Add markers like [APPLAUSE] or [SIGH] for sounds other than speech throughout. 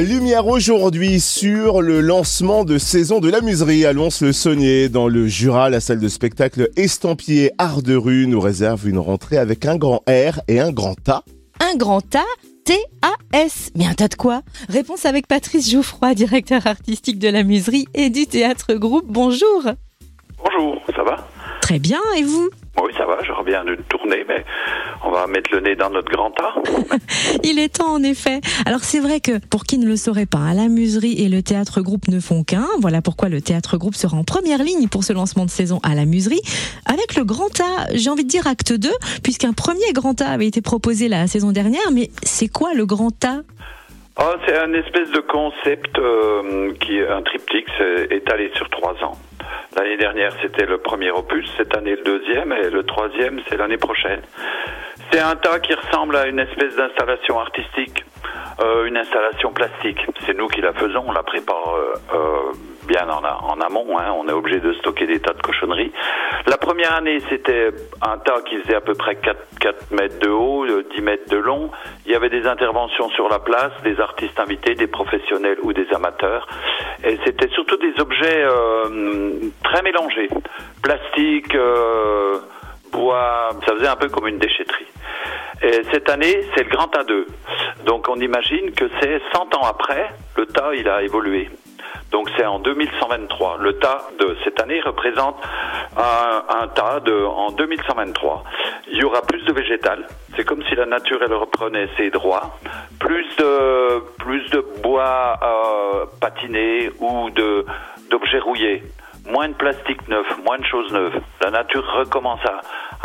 Lumière aujourd'hui sur le lancement de saison de la muserie à Lons-le-Saunier. Dans le Jura, la salle de spectacle Estampillé Art de Rue nous réserve une rentrée avec un grand R et un grand A. Un grand A T-A-S. Mais un tas de quoi? Réponse avec Patrice Jouffroy, directeur artistique de la muserie et du théâtre groupe. Bonjour. Bonjour, ça va? Très bien, et vous? Oui, ça va, je reviens d'une tournée, mais va mettre le nez dans notre grand tas. [LAUGHS] Il est temps en effet. Alors c'est vrai que pour qui ne le saurait pas, la muserie et le théâtre groupe ne font qu'un. Voilà pourquoi le théâtre groupe sera en première ligne pour ce lancement de saison à la muserie. Avec le grand A, j'ai envie de dire acte 2, puisqu'un premier grand A avait été proposé la saison dernière. Mais c'est quoi le grand A? Oh, c'est un espèce de concept euh, qui est un triptyque, c'est étalé sur trois ans. L'année dernière, c'était le premier opus, cette année le deuxième, et le troisième, c'est l'année prochaine. C'est un tas qui ressemble à une espèce d'installation artistique, euh, une installation plastique. C'est nous qui la faisons, on la prépare euh, euh bien en, amont, hein. on est obligé de stocker des tas de cochonneries. La première année, c'était un tas qui faisait à peu près 4, 4 mètres de haut, 10 euh, mètres de long. Il y avait des interventions sur la place, des artistes invités, des professionnels ou des amateurs. Et c'était surtout des objets euh, très mélangés. Plastique, euh, bois, ça faisait un peu comme une déchetterie. Et cette année, c'est le grand A2. Donc on imagine que c'est 100 ans après, le tas, il a évolué. Donc c'est en 2123. Le tas de cette année représente un, tas de en 2123. Il y aura plus de végétal. C'est comme si la nature elle reprenait ses droits. Plus de plus de bois euh, patiné ou de d'objets rouillés. Moins de plastique neuf, moins de choses neuves. La nature recommence à,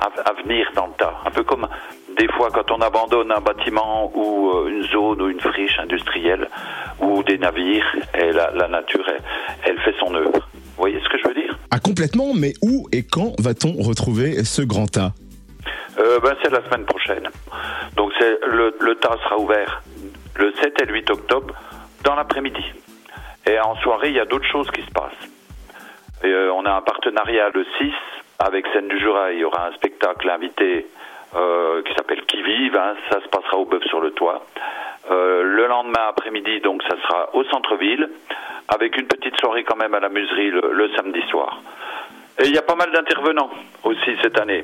à, venir dans le tas. Un peu comme des fois quand on abandonne un bâtiment ou euh, une zone ou une friche industrielle des navires, et la, la nature, elle, fait son œuvre. Vous voyez ce que je veux dire? Ah complètement, mais où et quand va-t-on retrouver ce grand tas? Euh, ben, C'est la semaine prochaine. Donc c'est le, le tas sera ouvert le 7 et le 8 octobre dans l'après-midi. Et en soirée, il y a d'autres choses qui se passent. Et, euh, on a un partenariat le 6 avec Scène du Jura, il y aura un spectacle invité euh, qui s'appelle Qui vive, hein, ça se passera au Bœuf sur le Toit. Donc ça sera au centre-ville, avec une petite soirée quand même à la muserie le, samedi soir. Et il y a pas mal d'intervenants aussi cette année.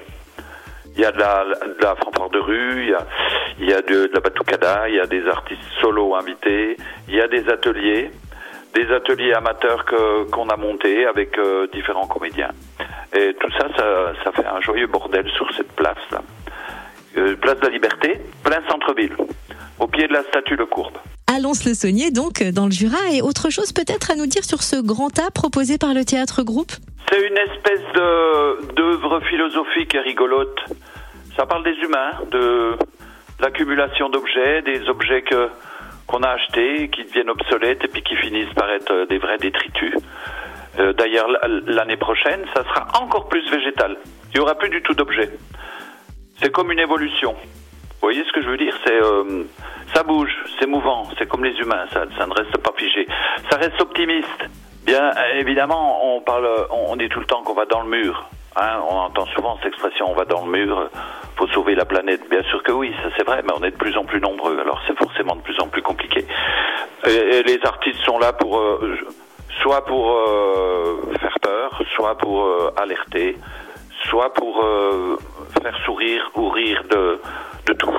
Il y a de la, de de rue, il y a, de, la batucada, il y a des artistes solo invités, il y a des ateliers, des ateliers amateurs qu'on a montés avec euh, différents comédiens. Et tout ça, ça, fait un joyeux bordel sur cette place-là. Euh, place de la Liberté, plein centre-ville, au pied de la statue de Courbe. Allons-le-Saunier, donc, dans le Jura. Et autre chose peut-être à nous dire sur ce grand A proposé par le théâtre groupe? C'est une espèce d'œuvre philosophique et rigolote. Ça parle des humains, de l'accumulation d'objets, des objets que, qu'on a achetés, qui deviennent obsolètes et puis qui finissent par être des vrais détritus. Euh, d'ailleurs, l'année prochaine, ça sera encore plus végétal. Il n'y aura plus du tout d'objets. C'est comme une évolution. Voyez ce que je veux dire C'est euh, ça bouge, c'est mouvant, c'est comme les humains, ça, ça, ne reste pas figé. Ça reste optimiste. Bien évidemment, on parle, on dit tout le temps qu'on va dans le mur. Hein, on entend souvent cette expression, on va dans le mur, faut sauver la planète. Bien sûr que oui, ça c'est vrai, mais on est de plus en plus nombreux, alors c'est forcément de plus en plus compliqué. Et, les artistes sont là pour euh, soit pour euh, faire peur, soit pour euh, alerter, soit pour faire sourire ou rire de, de tout.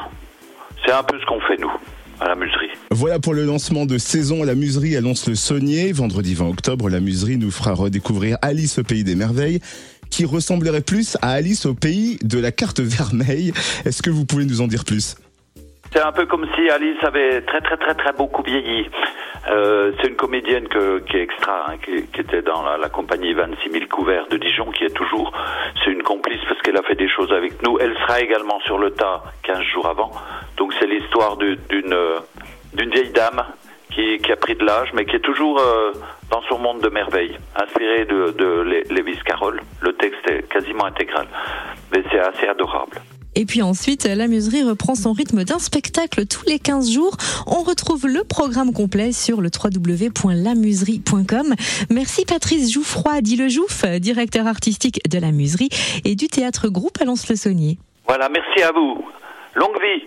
C'est un peu ce qu'on fait nous à la muserie. Voilà pour le lancement de saison à la muserie annonce le Saunier. Vendredi 20 octobre, la muserie nous fera redécouvrir Alice au pays des merveilles qui ressemblerait plus à Alice au pays de la carte vermeille. Est-ce que vous pouvez nous en dire plus? C'est un peu comme si Alice avait très très très très beaucoup vieilli. Euh, c'est une comédienne que, qui est extra, hein, qui, qui, était dans la, la, compagnie 26 000 couverts de Dijon, qui est toujours, c'est une complice parce qu'elle a fait des choses avec nous. Elle sera également sur le tas 15 jours avant. C'est l'histoire d'une d'une vieille dame qui, qui, a pris de l'âge, mais qui est toujours euh, dans son monde de merveille, inspiré de, de Lewis Carroll. Le texte est quasiment intégral, mais c'est assez adorable. Et puis ensuite, la muserie reprend son rythme d'un spectacle tous les 15 jours. On retrouve le programme complet sur le www.lamuserie.com. Merci Patrice Jouffroy, dit le Jouf, directeur artistique de la muserie et du théâtre groupe à le saunier Voilà, merci à vous. Longue vie